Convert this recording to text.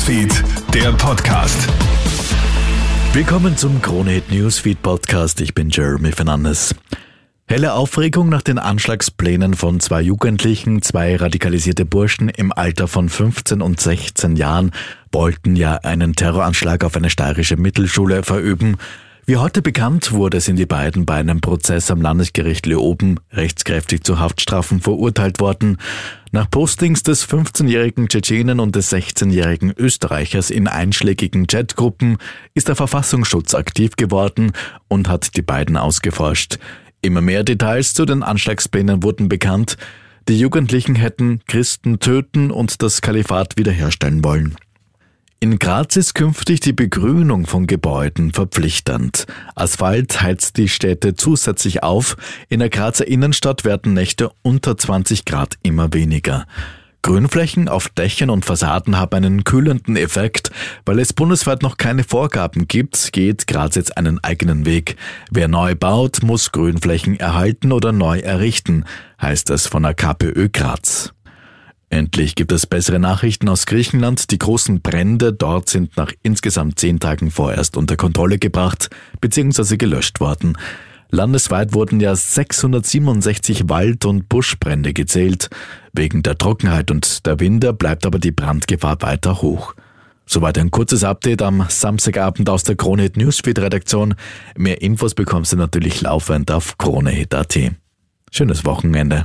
Newsfeed, der Podcast. Willkommen zum Kronehit Newsfeed Podcast. Ich bin Jeremy Fernandes. Helle Aufregung nach den Anschlagsplänen von zwei Jugendlichen, zwei radikalisierte Burschen im Alter von 15 und 16 Jahren wollten ja einen Terroranschlag auf eine steirische Mittelschule verüben. Wie heute bekannt wurde, sind die beiden bei einem Prozess am Landesgericht Leoben rechtskräftig zu Haftstrafen verurteilt worden. Nach Postings des 15-jährigen Tschetschenen und des 16-jährigen Österreichers in einschlägigen Chatgruppen ist der Verfassungsschutz aktiv geworden und hat die beiden ausgeforscht. Immer mehr Details zu den Anschlagsplänen wurden bekannt. Die Jugendlichen hätten Christen töten und das Kalifat wiederherstellen wollen. In Graz ist künftig die Begrünung von Gebäuden verpflichtend. Asphalt heizt die Städte zusätzlich auf. In der Grazer Innenstadt werden Nächte unter 20 Grad immer weniger. Grünflächen auf Dächern und Fassaden haben einen kühlenden Effekt. Weil es bundesweit noch keine Vorgaben gibt, geht Graz jetzt einen eigenen Weg. Wer neu baut, muss Grünflächen erhalten oder neu errichten, heißt es von der KPÖ Graz. Endlich gibt es bessere Nachrichten aus Griechenland. Die großen Brände dort sind nach insgesamt zehn Tagen vorerst unter Kontrolle gebracht bzw. gelöscht worden. Landesweit wurden ja 667 Wald- und Buschbrände gezählt. Wegen der Trockenheit und der Winde bleibt aber die Brandgefahr weiter hoch. Soweit ein kurzes Update am Samstagabend aus der Kronehit Newsfeed Redaktion. Mehr Infos bekommst du natürlich laufend auf kronehit.at. Schönes Wochenende.